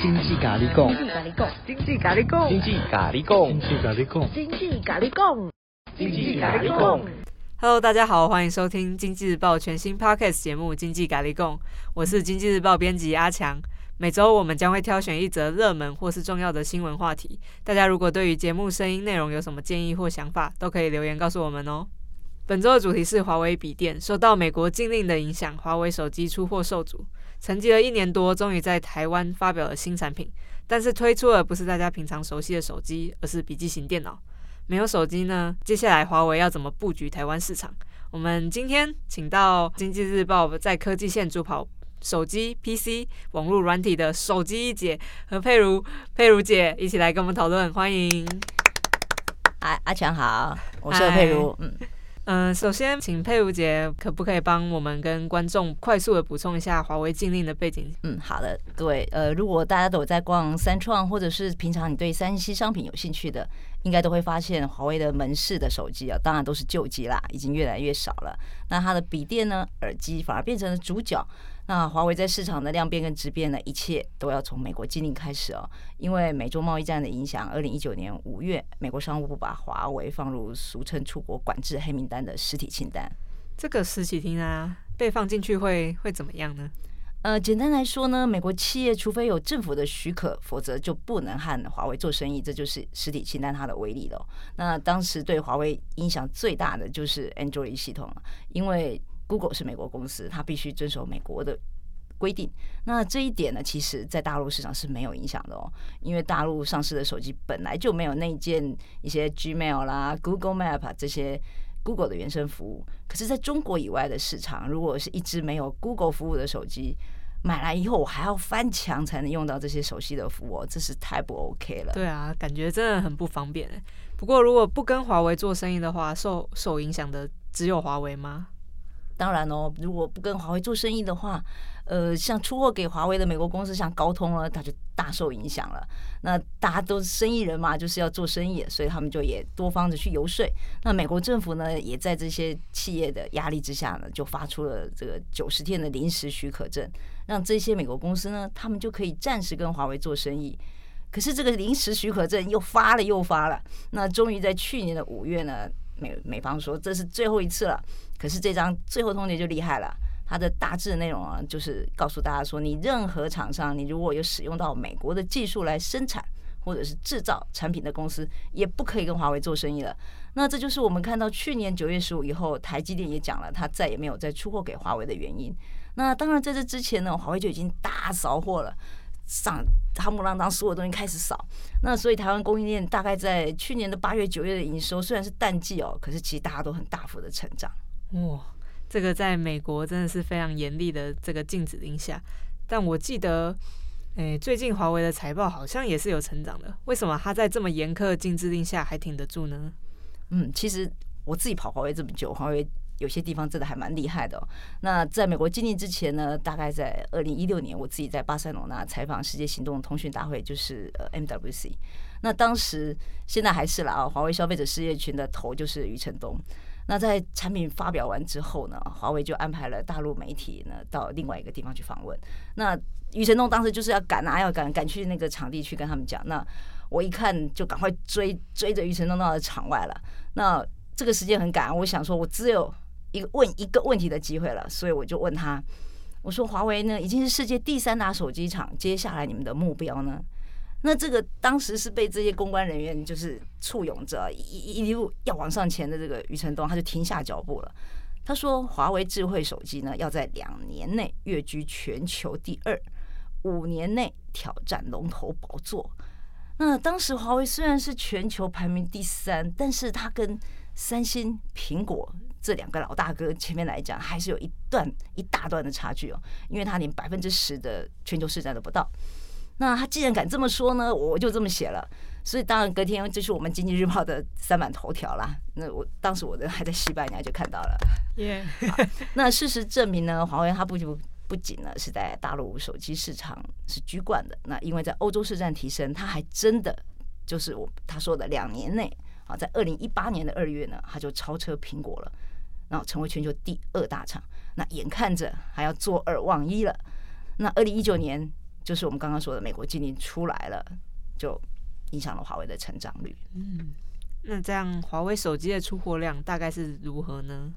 经济咖喱贡，经济咖喱贡，经济咖喱贡，经济咖喱贡，经济咖喱贡，经济咖喱贡。Hello，大家好，欢迎收听《经济日报》全新 Podcast 节目《经济咖喱贡》，我是《经济日报》编辑阿强。每周我们将会挑选一则热门或是重要的新闻话题。大家如果对于节目声音内容有什么建议或想法，都可以留言告诉我们哦。本周的主题是华为笔电，受到美国禁令的影响，华为手机出货受阻。沉寂了一年多，终于在台湾发表了新产品，但是推出的不是大家平常熟悉的手机，而是笔记型电脑。没有手机呢？接下来华为要怎么布局台湾市场？我们今天请到《经济日报》在科技线主跑手机、PC、网络软体的手机一姐和佩如，佩如姐一起来跟我们讨论。欢迎，阿阿强好，我是佩如，嗯。嗯，首先，请佩如姐可不可以帮我们跟观众快速的补充一下华为禁令的背景？嗯，好的，各位，呃，如果大家都有在逛三创，或者是平常你对三 C 商品有兴趣的，应该都会发现华为的门市的手机啊，当然都是旧机啦，已经越来越少了。那它的笔电呢，耳机反而变成了主角。那华为在市场的量变跟质变呢，一切都要从美国禁令开始哦。因为美洲贸易战的影响，二零一九年五月，美国商务部把华为放入俗称出国管制黑名单的实体清单。这个实体清单啊，被放进去会会怎么样呢？呃，简单来说呢，美国企业除非有政府的许可，否则就不能和华为做生意。这就是实体清单它的威力了。那当时对华为影响最大的就是 Android 系统了，因为 Google 是美国公司，它必须遵守美国的规定。那这一点呢，其实在大陆市场是没有影响的哦，因为大陆上市的手机本来就没有内建一些 Gmail 啦、Google Map 这些 Google 的原生服务。可是，在中国以外的市场，如果是一支没有 Google 服务的手机，买来以后我还要翻墙才能用到这些熟悉的服务，这是太不 OK 了。对啊，感觉真的很不方便。不过，如果不跟华为做生意的话，受受影响的只有华为吗？当然哦，如果不跟华为做生意的话，呃，像出货给华为的美国公司，像高通了，它就大受影响了。那大家都是生意人嘛，就是要做生意，所以他们就也多方的去游说。那美国政府呢，也在这些企业的压力之下呢，就发出了这个九十天的临时许可证，让这些美国公司呢，他们就可以暂时跟华为做生意。可是这个临时许可证又发了又发了，那终于在去年的五月呢。美美方说这是最后一次了，可是这张最后通牒就厉害了，它的大致内容啊，就是告诉大家说，你任何厂商，你如果有使用到美国的技术来生产或者是制造产品的公司，也不可以跟华为做生意了。那这就是我们看到去年九月十五以后，台积电也讲了，它再也没有再出货给华为的原因。那当然在这之前呢，华为就已经大扫货了。上夯不啷当，所有东西开始少，那所以台湾供应链大概在去年的八月、九月的营收虽然是淡季哦，可是其实大家都很大幅的成长。哇，这个在美国真的是非常严厉的这个禁止令下，但我记得，哎，最近华为的财报好像也是有成长的，为什么它在这么严苛的禁制令下还挺得住呢？嗯，其实我自己跑华为这么久，华为。有些地方真的还蛮厉害的。那在美国经历之前呢，大概在二零一六年，我自己在巴塞罗那采访世界行动通讯大会，就是呃 MWC。那当时现在还是了啊，华为消费者事业群的头就是余承东。那在产品发表完之后呢，华为就安排了大陆媒体呢到另外一个地方去访问。那余承东当时就是要赶啊，要赶赶去那个场地去跟他们讲。那我一看就赶快追追着余承东到了场外了。那这个时间很赶，我想说我只有。一个问一个问题的机会了，所以我就问他，我说华为呢已经是世界第三大手机厂，接下来你们的目标呢？那这个当时是被这些公关人员就是簇拥着一一路要往上前的这个余承东，他就停下脚步了。他说华为智慧手机呢要在两年内跃居全球第二，五年内挑战龙头宝座。那当时华为虽然是全球排名第三，但是他跟三星、苹果。这两个老大哥前面来讲，还是有一段一大段的差距哦，因为他连百分之十的全球市占都不到。那他既然敢这么说呢，我就这么写了。所以当然隔天就是我们经济日报的三版头条啦。那我当时我的还在西班牙就看到了。耶。那事实证明呢，华为它不不不仅呢是在大陆手机市场是居冠的，那因为在欧洲市占提升，它还真的就是我他说的两年内啊，在二零一八年的二月呢，它就超车苹果了。然后成为全球第二大厂，那眼看着还要坐二望一了。那二零一九年就是我们刚刚说的美国禁令出来了，就影响了华为的成长率。嗯，那这样华为手机的出货量大概是如何呢？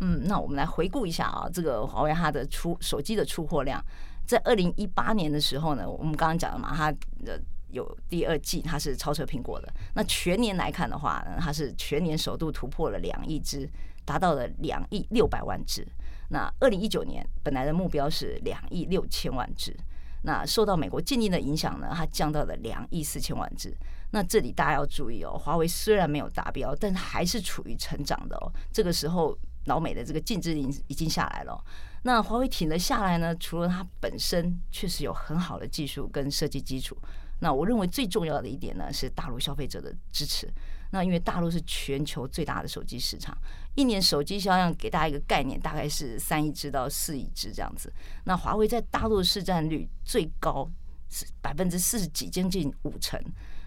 嗯，那我们来回顾一下啊，这个华为它的出手机的出货量，在二零一八年的时候呢，我们刚刚讲了嘛，它的有第二季它是超车苹果的。那全年来看的话呢，它是全年首度突破了两亿只，达到了两亿六百万只。那二零一九年本来的目标是两亿六千万只，那受到美国禁令的影响呢，它降到了两亿四千万只。那这里大家要注意哦，华为虽然没有达标，但还是处于成长的哦。这个时候。老美的这个禁制令已经下来了，那华为挺了下来呢？除了它本身确实有很好的技术跟设计基础，那我认为最重要的一点呢是大陆消费者的支持。那因为大陆是全球最大的手机市场，一年手机销量给大家一个概念，大概是三亿只到四亿只这样子。那华为在大陆的市占率最高是百分之四十几，将近五成。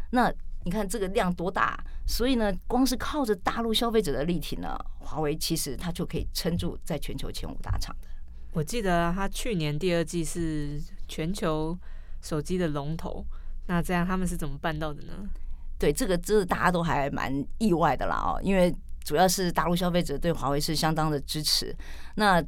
那你看这个量多大，所以呢，光是靠着大陆消费者的力挺呢，华为其实它就可以撑住在全球前五大厂的。我记得它去年第二季是全球手机的龙头，那这样他们是怎么办到的呢？对，这个真的大家都还蛮意外的啦哦，因为主要是大陆消费者对华为是相当的支持。那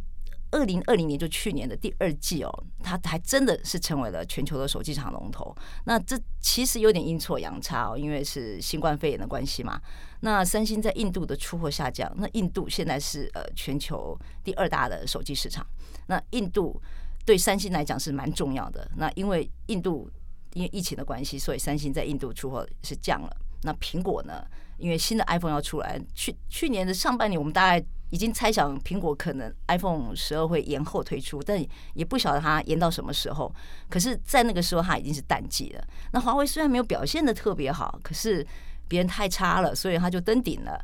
二零二零年就去年的第二季哦，它还真的是成为了全球的手机厂龙头。那这其实有点阴错阳差哦，因为是新冠肺炎的关系嘛。那三星在印度的出货下降，那印度现在是呃全球第二大的手机市场。那印度对三星来讲是蛮重要的。那因为印度因为疫情的关系，所以三星在印度出货是降了。那苹果呢？因为新的 iPhone 要出来，去去年的上半年我们大概。已经猜想苹果可能 iPhone 十二会延后推出，但也不晓得它延到什么时候。可是，在那个时候，它已经是淡季了。那华为虽然没有表现得特别好，可是别人太差了，所以它就登顶了。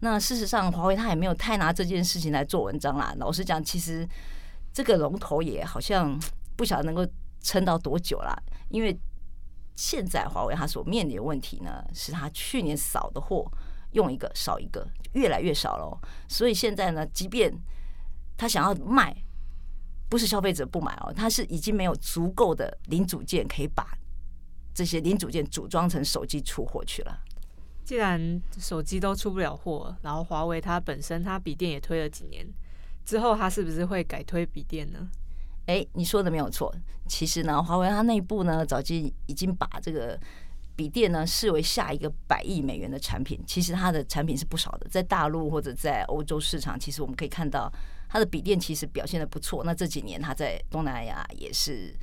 那事实上，华为它也没有太拿这件事情来做文章啦。老实讲，其实这个龙头也好像不晓得能够撑到多久啦。因为现在华为它所面临的问题呢，是它去年扫的货。用一个少一个，越来越少了。所以现在呢，即便他想要卖，不是消费者不买哦，他是已经没有足够的零组件可以把这些零组件组装成手机出货去了。既然手机都出不了货，然后华为它本身它笔电也推了几年之后，它是不是会改推笔电呢？哎，你说的没有错。其实呢，华为它内部呢，早就已经把这个。笔电呢，视为下一个百亿美元的产品，其实它的产品是不少的，在大陆或者在欧洲市场，其实我们可以看到它的笔电其实表现得不错。那这几年它在东南亚也是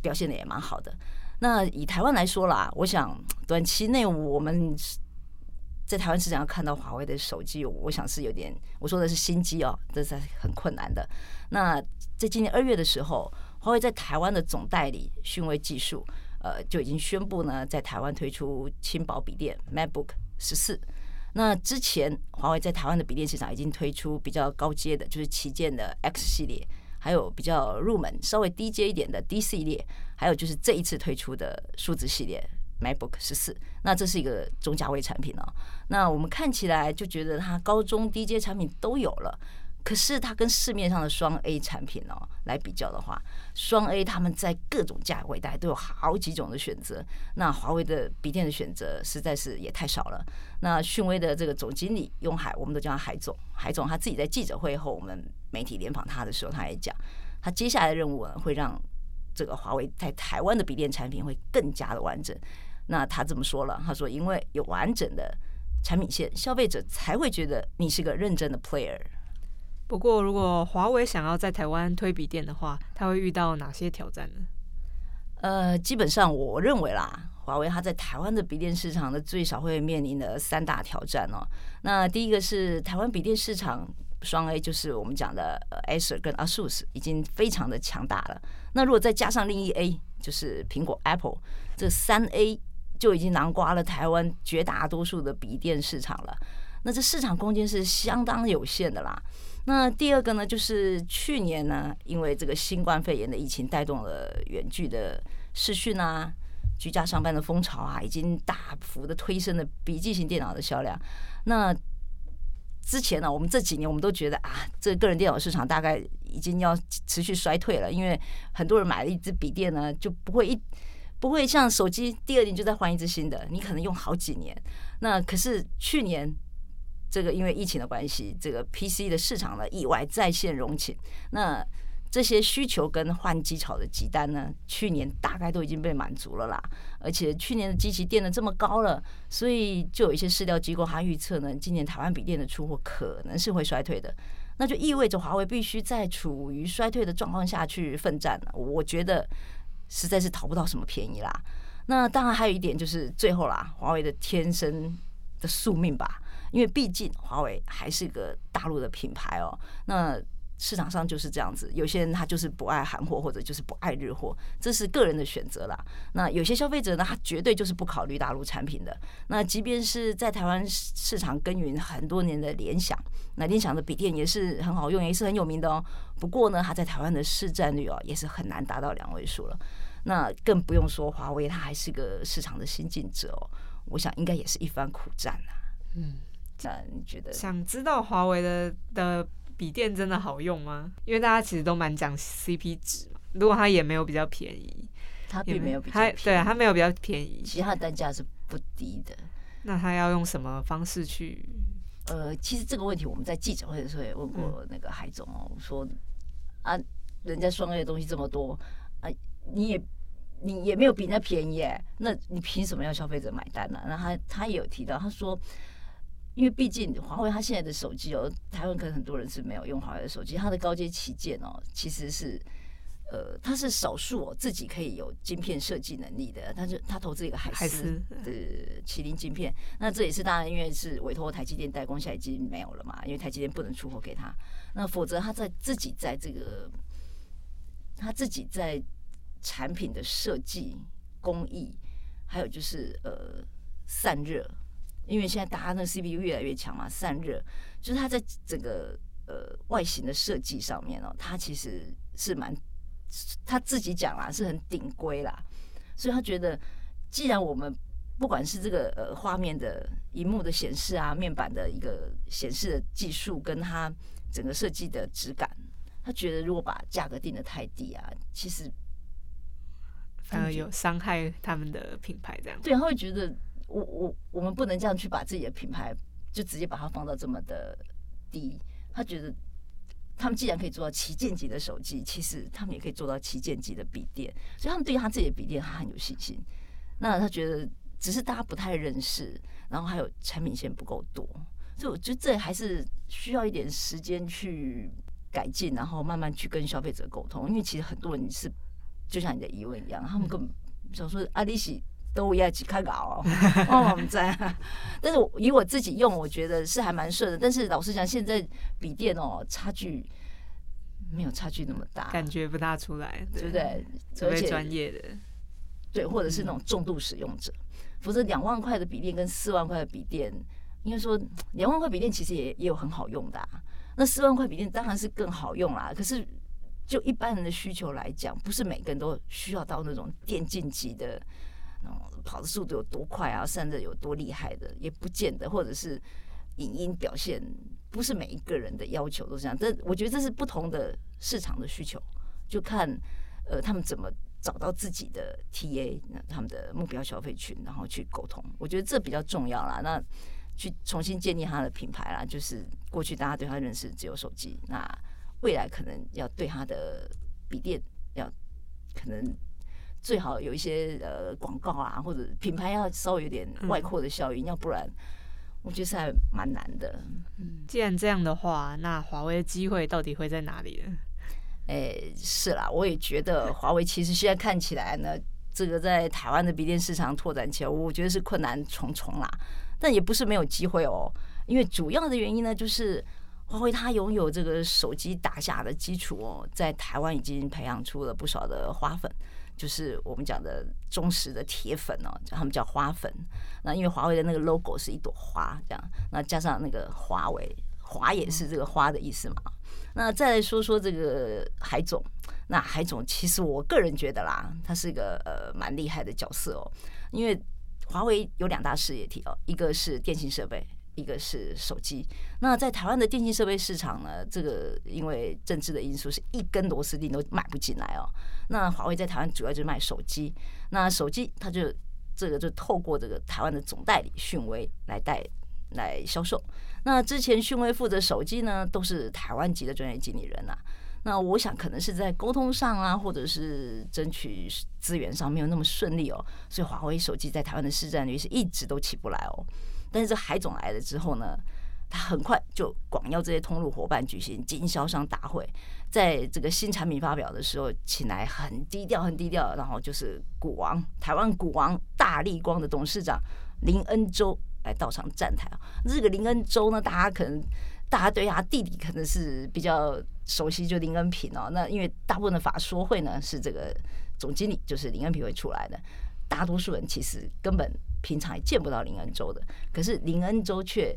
表现得也蛮好的。那以台湾来说啦，我想短期内我们在台湾市场要看到华为的手机，我想是有点，我说的是新机哦，这是很困难的。那在今年二月的时候，华为在台湾的总代理讯威技术。呃，就已经宣布呢，在台湾推出轻薄笔电 MacBook 十四。那之前华为在台湾的笔电市场已经推出比较高阶的，就是旗舰的 X 系列，还有比较入门、稍微低阶一点的 D 系列，还有就是这一次推出的数字系列 MacBook 十四。那这是一个中价位产品哦。那我们看起来就觉得它高中低阶产品都有了。可是它跟市面上的双 A 产品哦来比较的话，双 A 他们在各种价位带都有好几种的选择。那华为的笔电的选择实在是也太少了。那讯威的这个总经理雍海，我们都叫他海总。海总他自己在记者会后，我们媒体联访他的时候，他也讲，他接下来的任务呢会让这个华为在台湾的笔电产品会更加的完整。那他这么说了，他说因为有完整的产品线，消费者才会觉得你是个认真的 player。不过，如果华为想要在台湾推笔电的话，他会遇到哪些挑战呢？呃，基本上我认为啦，华为它在台湾的笔电市场呢，最少会面临的三大挑战哦。那第一个是台湾笔电市场双 A，就是我们讲的 Acer 跟 ASUS 已经非常的强大了。那如果再加上另一 A，就是苹果 Apple，这三 A 就已经囊括了台湾绝大多数的笔电市场了。那这市场空间是相当有限的啦。那第二个呢，就是去年呢，因为这个新冠肺炎的疫情带动了远距的视讯啊、居家上班的风潮啊，已经大幅的推升了笔记型电脑的销量。那之前呢，我们这几年我们都觉得啊，这个个人电脑市场大概已经要持续衰退了，因为很多人买了一支笔电呢，就不会一不会像手机第二年就再换一支新的，你可能用好几年。那可是去年这个因为疫情的关系，这个 PC 的市场呢意外再现荣景，那。这些需求跟换机潮的急单呢，去年大概都已经被满足了啦。而且去年的机器垫得这么高了，所以就有一些市调机构他预测呢，今年台湾笔电的出货可能是会衰退的。那就意味着华为必须在处于衰退的状况下去奋战了。我觉得实在是讨不到什么便宜啦。那当然还有一点就是最后啦，华为的天生的宿命吧，因为毕竟华为还是一个大陆的品牌哦。那市场上就是这样子，有些人他就是不爱韩货，或者就是不爱日货，这是个人的选择啦。那有些消费者呢，他绝对就是不考虑大陆产品的。那即便是在台湾市场耕耘很多年的联想，那联想的笔电也是很好用，也是很有名的哦。不过呢，它在台湾的市占率哦，也是很难达到两位数了。那更不用说华为，它还是个市场的新进者哦。我想应该也是一番苦战呐。嗯，那你觉得？想知道华为的的。笔电真的好用吗？因为大家其实都蛮讲 CP 值嘛。如果它也没有比较便宜，它并没有比较便宜，对，它没有比较便宜，其实它的单价是不低的。那它要用什么方式去？呃，其实这个问题我们在记者会的时候也问过那个海总哦，嗯、说啊，人家双 A 的东西这么多啊，你也你也没有比人家便宜，那你凭什么要消费者买单呢、啊？那他他也有提到，他说。因为毕竟华为它现在的手机哦，台湾可能很多人是没有用华为的手机，它的高阶旗舰哦，其实是呃，它是少数哦自己可以有晶片设计能力的，但是它投资一个海思的麒麟晶片，那这也是当然，因为是委托台积电代工，现在已经没有了嘛，因为台积电不能出货给他，那否则他在自己在这个他自己在产品的设计工艺，还有就是呃散热。因为现在大家那个 CPU 越来越强嘛，散热就是它在整个呃外形的设计上面哦，它其实是蛮他自己讲啦，是很顶规啦，所以他觉得既然我们不管是这个呃画面的荧幕的显示啊，面板的一个显示的技术，跟它整个设计的质感，他觉得如果把价格定的太低啊，其实反而有伤害他们的品牌这样。对，他会觉得。我我我们不能这样去把自己的品牌就直接把它放到这么的低。他觉得他们既然可以做到旗舰级的手机，其实他们也可以做到旗舰级的笔电，所以他们对他自己的笔电他很有信心。那他觉得只是大家不太认识，然后还有产品线不够多，所以我觉得这还是需要一点时间去改进，然后慢慢去跟消费者沟通。因为其实很多人是就像你的疑问一样，他们根本想说阿里西。都要去看稿，哦，我们在。但是以我自己用，我觉得是还蛮顺的。但是老实讲，现在笔电哦，差距没有差距那么大，感觉不大出来，对不对？特别专业的，对，或者是那种重度使用者。否则两万块的笔电跟四万块的笔电，应该说两万块笔电其实也也有很好用的啊。那四万块笔电当然是更好用啦。可是就一般人的需求来讲，不是每个人都需要到那种电竞级的。跑的速度有多快啊，散热有多厉害的，也不见得，或者是影音表现，不是每一个人的要求都是这样。但我觉得这是不同的市场的需求，就看呃他们怎么找到自己的 TA，那他们的目标消费群，然后去沟通。我觉得这比较重要啦。那去重新建立他的品牌啦，就是过去大家对他认识只有手机，那未来可能要对他的笔电要可能。最好有一些呃广告啊，或者品牌要稍微有点外扩的效应，嗯、要不然我觉得是还蛮难的。嗯，既然这样的话，那华为的机会到底会在哪里呢？哎、欸，是啦，我也觉得华为其实现在看起来呢，这个在台湾的笔电市场拓展起来，我觉得是困难重重啦。但也不是没有机会哦，因为主要的原因呢，就是华为它拥有这个手机打下的基础哦，在台湾已经培养出了不少的花粉。就是我们讲的忠实的铁粉哦，他们叫花粉。那因为华为的那个 logo 是一朵花，这样，那加上那个华为，华也是这个花的意思嘛。那再来说说这个海总，那海总其实我个人觉得啦，他是一个呃蛮厉害的角色哦。因为华为有两大事业体哦，一个是电信设备，一个是手机。那在台湾的电信设备市场呢，这个因为政治的因素，是一根螺丝钉都买不进来哦。那华为在台湾主要就是卖手机，那手机它就这个就透过这个台湾的总代理讯威来带来销售。那之前讯威负责手机呢，都是台湾籍的专业经理人呐、啊。那我想可能是在沟通上啊，或者是争取资源上没有那么顺利哦，所以华为手机在台湾的市占率是一直都起不来哦。但是这海总来了之后呢，他很快就广邀这些通路伙伴举行经销商大会，在这个新产品发表的时候，请来很低调、很低调，然后就是股王台湾股王大力光的董事长林恩洲来到场站台啊。这个林恩洲呢，大家可能。大家对他弟弟可能是比较熟悉，就林恩平哦。那因为大部分的法说会呢是这个总经理，就是林恩平会出来的。大多数人其实根本平常也见不到林恩洲的，可是林恩洲却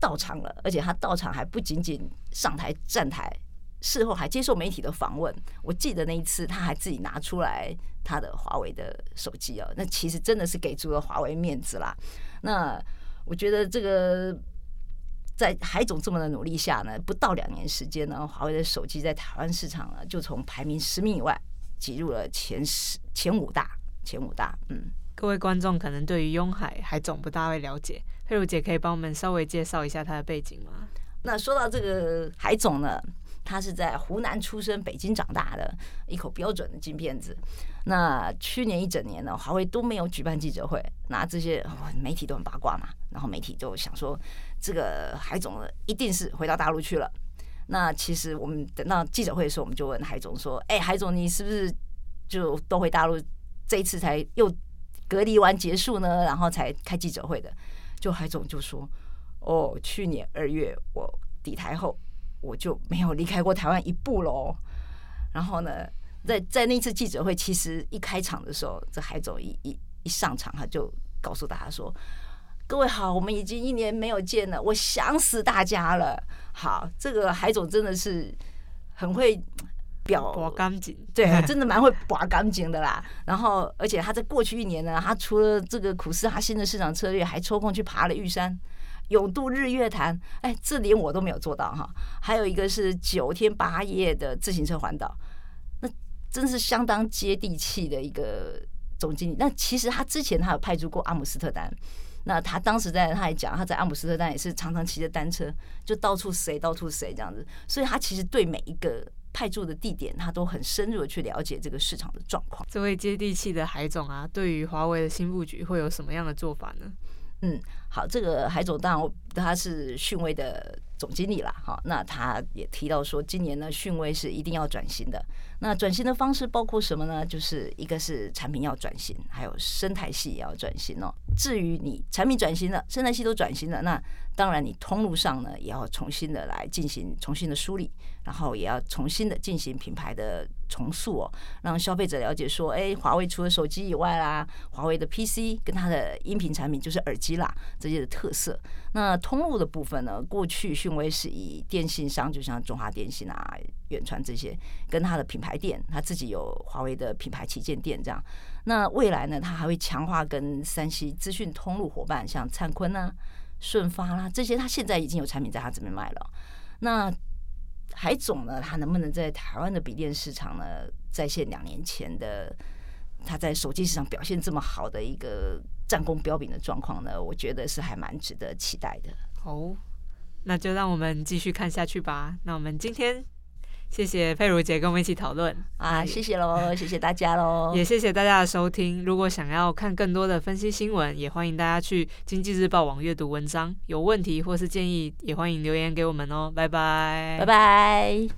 到场了，而且他到场还不仅仅上台站台，事后还接受媒体的访问。我记得那一次他还自己拿出来他的华为的手机哦，那其实真的是给足了华为面子啦。那我觉得这个。在海总这么的努力下呢，不到两年时间呢，华为的手机在台湾市场呢，就从排名十名以外挤入了前十、前五大、前五大。嗯，各位观众可能对于雍海海总不大会了解，佩如姐可以帮我们稍微介绍一下他的背景吗？那说到这个海总呢，他是在湖南出生、北京长大的一口标准的京片子。那去年一整年呢，华为都没有举办记者会，那这些媒体都很八卦嘛，然后媒体就想说。这个海总，一定是回到大陆去了。那其实我们等到记者会的时候，我们就问海总说：“哎，海总，你是不是就都回大陆？这一次才又 隔离完结束呢？然后才开记者会的？”就海总就说：“哦，去年二月我抵台后，我就没有离开过台湾一步喽。然后呢，在在那次记者会，其实一开场的时候，这海总一一一上场，他就告诉大家说。”各位好，我们已经一年没有见了，我想死大家了。好，这个海总真的是很会表拔干净，对，真的蛮会拔干净的啦。然后，而且他在过去一年呢，他除了这个苦思他新的市场策略，还抽空去爬了玉山，勇渡日月潭。哎，这连我都没有做到哈。还有一个是九天八夜的自行车环岛，那真是相当接地气的一个总经理。那其实他之前他有派驻过阿姆斯特丹。那他当时在，他还讲他在阿姆斯特丹也是常常骑着单车，就到处谁到处谁这样子，所以他其实对每一个派驻的地点，他都很深入的去了解这个市场的状况。这位接地气的海总啊，对于华为的新布局会有什么样的做法呢？嗯，好，这个海总当然他是讯威的总经理啦，哈，那他也提到说，今年呢讯威是一定要转型的。那转型的方式包括什么呢？就是一个是产品要转型，还有生态系也要转型哦。至于你产品转型了，生态系都转型了，那当然你通路上呢也要重新的来进行重新的梳理，然后也要重新的进行品牌的重塑哦，让消费者了解说，哎，华为除了手机以外啦，华为的 PC 跟它的音频产品就是耳机啦这些的特色。那通路的部分呢，过去讯威是以电信商，就像中华电信啊、远传这些，跟它的品牌。台电，他自己有华为的品牌旗舰店，这样。那未来呢，他还会强化跟三 C 资讯通路伙伴，像灿坤啊、顺发啦这些，他现在已经有产品在他这边卖了。那海总呢，他能不能在台湾的笔电市场呢，再现两年前的他在手机市场表现这么好的一个战功彪炳的状况呢？我觉得是还蛮值得期待的。哦，那就让我们继续看下去吧。那我们今天。谢谢佩如姐跟我们一起讨论啊，谢谢喽，谢谢大家喽，也谢谢大家的收听。如果想要看更多的分析新闻，也欢迎大家去经济日报网阅读文章。有问题或是建议，也欢迎留言给我们哦。拜拜，拜拜。